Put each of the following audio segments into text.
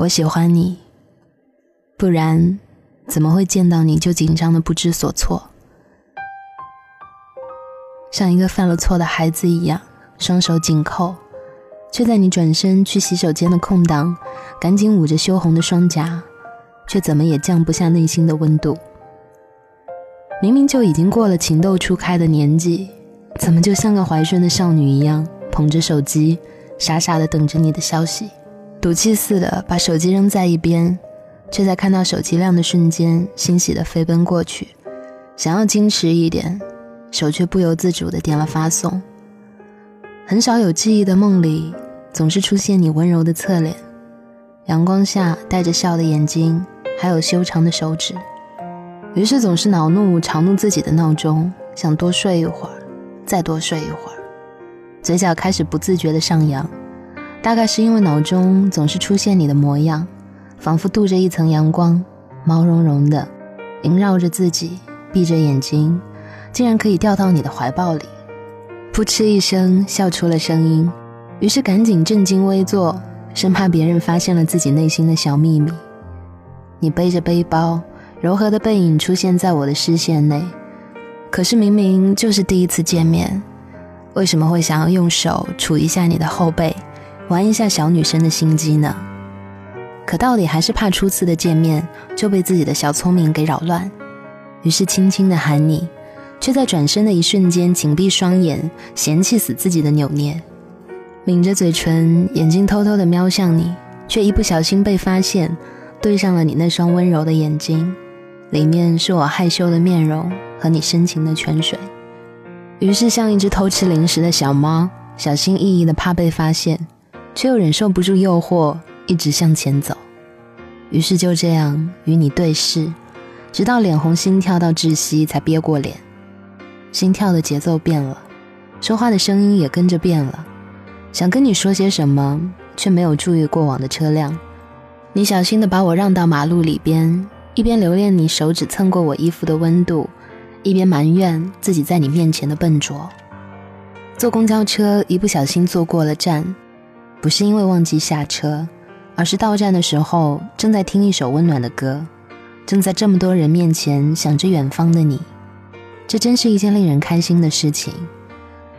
我喜欢你，不然怎么会见到你就紧张的不知所措，像一个犯了错的孩子一样，双手紧扣，却在你转身去洗手间的空档，赶紧捂着羞红的双颊，却怎么也降不下内心的温度。明明就已经过了情窦初开的年纪，怎么就像个怀春的少女一样，捧着手机，傻傻的等着你的消息，赌气似的把手机扔在一边，却在看到手机亮的瞬间，欣喜的飞奔过去，想要矜持一点，手却不由自主的点了发送。很少有记忆的梦里，总是出现你温柔的侧脸，阳光下带着笑的眼睛，还有修长的手指。于是总是恼怒、嘲弄自己的闹钟，想多睡一会儿，再多睡一会儿，嘴角开始不自觉的上扬。大概是因为脑中总是出现你的模样，仿佛镀着一层阳光，毛茸茸的，萦绕着自己。闭着眼睛，竟然可以掉到你的怀抱里。噗嗤一声，笑出了声音。于是赶紧正襟危坐，生怕别人发现了自己内心的小秘密。你背着背包。柔和的背影出现在我的视线内，可是明明就是第一次见面，为什么会想要用手触一下你的后背，玩一下小女生的心机呢？可到底还是怕初次的见面就被自己的小聪明给扰乱，于是轻轻的喊你，却在转身的一瞬间紧闭双眼，嫌弃死自己的扭捏，抿着嘴唇，眼睛偷偷的瞄向你，却一不小心被发现，对上了你那双温柔的眼睛。里面是我害羞的面容和你深情的泉水，于是像一只偷吃零食的小猫，小心翼翼的怕被发现，却又忍受不住诱惑，一直向前走。于是就这样与你对视，直到脸红心跳到窒息才憋过脸。心跳的节奏变了，说话的声音也跟着变了，想跟你说些什么，却没有注意过往的车辆。你小心的把我让到马路里边。一边留恋你手指蹭过我衣服的温度，一边埋怨自己在你面前的笨拙。坐公交车一不小心坐过了站，不是因为忘记下车，而是到站的时候正在听一首温暖的歌，正在这么多人面前想着远方的你。这真是一件令人开心的事情。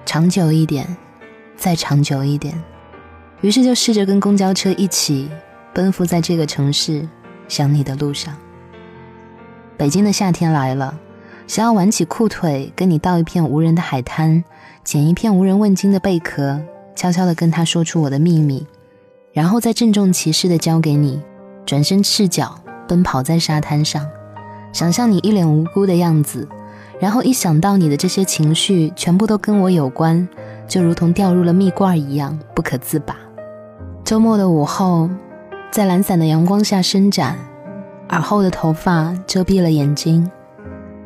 长久一点，再长久一点。于是就试着跟公交车一起奔赴在这个城市想你的路上。北京的夏天来了，想要挽起裤腿，跟你到一片无人的海滩，捡一片无人问津的贝壳，悄悄地跟他说出我的秘密，然后再郑重其事地交给你，转身赤脚奔跑在沙滩上，想象你一脸无辜的样子，然后一想到你的这些情绪全部都跟我有关，就如同掉入了蜜罐一样不可自拔。周末的午后，在懒散的阳光下伸展。耳后的头发遮蔽了眼睛，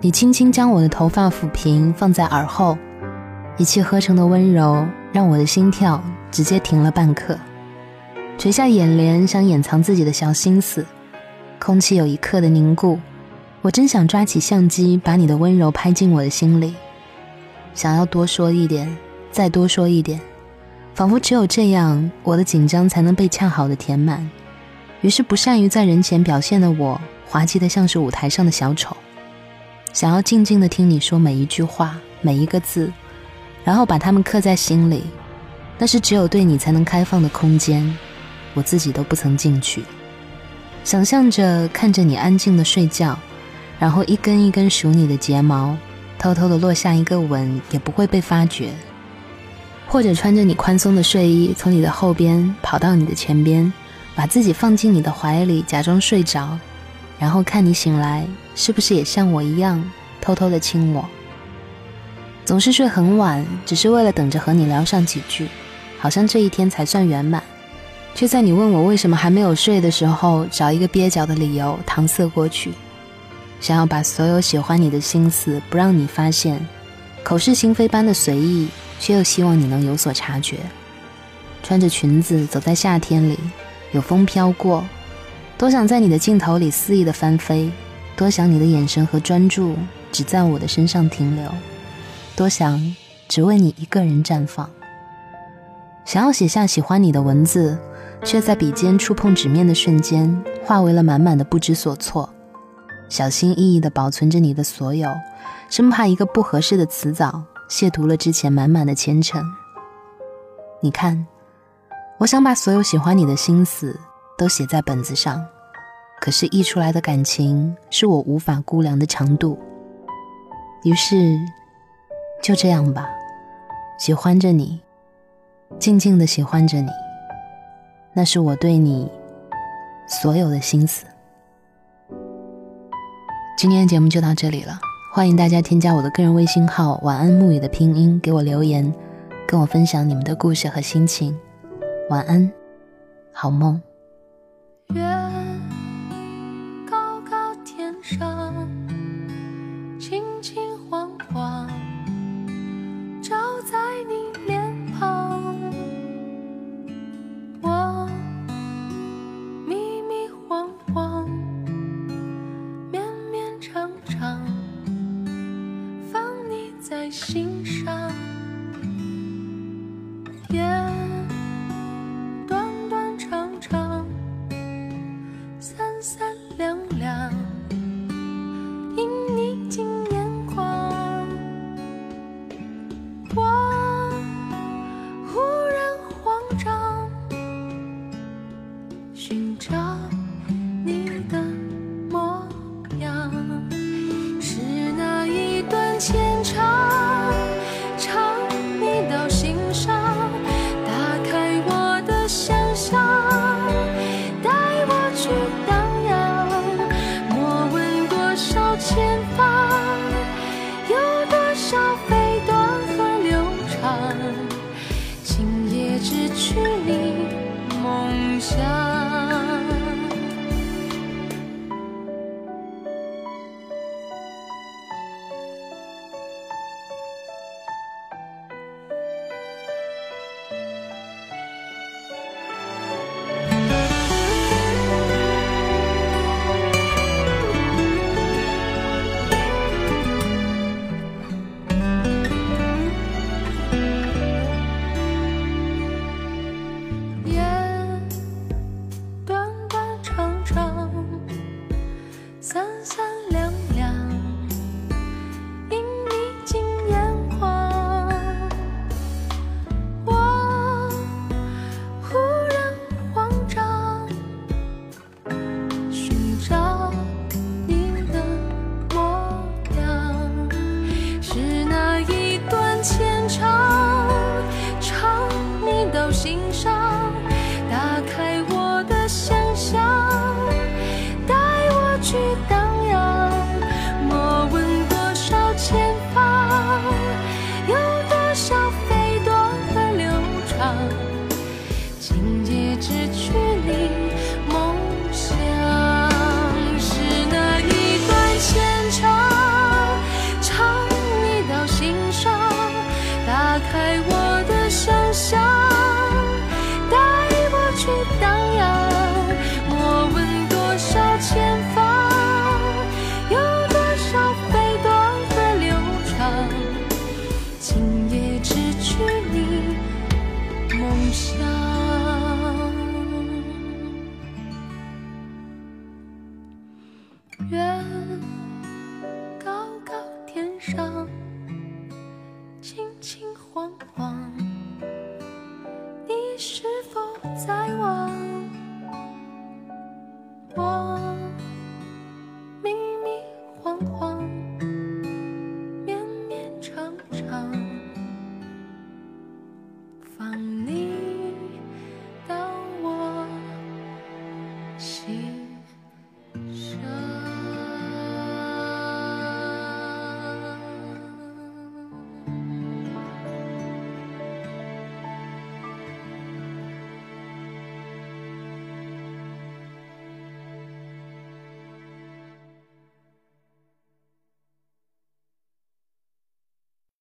你轻轻将我的头发抚平，放在耳后，一气呵成的温柔让我的心跳直接停了半刻，垂下眼帘想掩藏自己的小心思，空气有一刻的凝固，我真想抓起相机把你的温柔拍进我的心里，想要多说一点，再多说一点，仿佛只有这样，我的紧张才能被恰好的填满。于是，不善于在人前表现的我，滑稽的像是舞台上的小丑，想要静静的听你说每一句话、每一个字，然后把它们刻在心里。那是只有对你才能开放的空间，我自己都不曾进去。想象着看着你安静的睡觉，然后一根一根数你的睫毛，偷偷的落下一个吻，也不会被发觉。或者穿着你宽松的睡衣，从你的后边跑到你的前边。把自己放进你的怀里，假装睡着，然后看你醒来，是不是也像我一样偷偷的亲我？总是睡很晚，只是为了等着和你聊上几句，好像这一天才算圆满。却在你问我为什么还没有睡的时候，找一个蹩脚的理由搪塞过去，想要把所有喜欢你的心思不让你发现，口是心非般的随意，却又希望你能有所察觉。穿着裙子走在夏天里。有风飘过，多想在你的镜头里肆意的翻飞，多想你的眼神和专注只在我的身上停留，多想只为你一个人绽放。想要写下喜欢你的文字，却在笔尖触碰纸面的瞬间，化为了满满的不知所措。小心翼翼地保存着你的所有，生怕一个不合适的词藻亵渎了之前满满的虔诚。你看，我想把所有喜欢你的心思都写在本子上，可是溢出来的感情是我无法估量的长度。于是，就这样吧，喜欢着你，静静的喜欢着你，那是我对你所有的心思。今天的节目就到这里了，欢迎大家添加我的个人微信号“晚安木雨”的拼音给我留言，跟我分享你们的故事和心情。晚安，好梦。是你梦想。愿。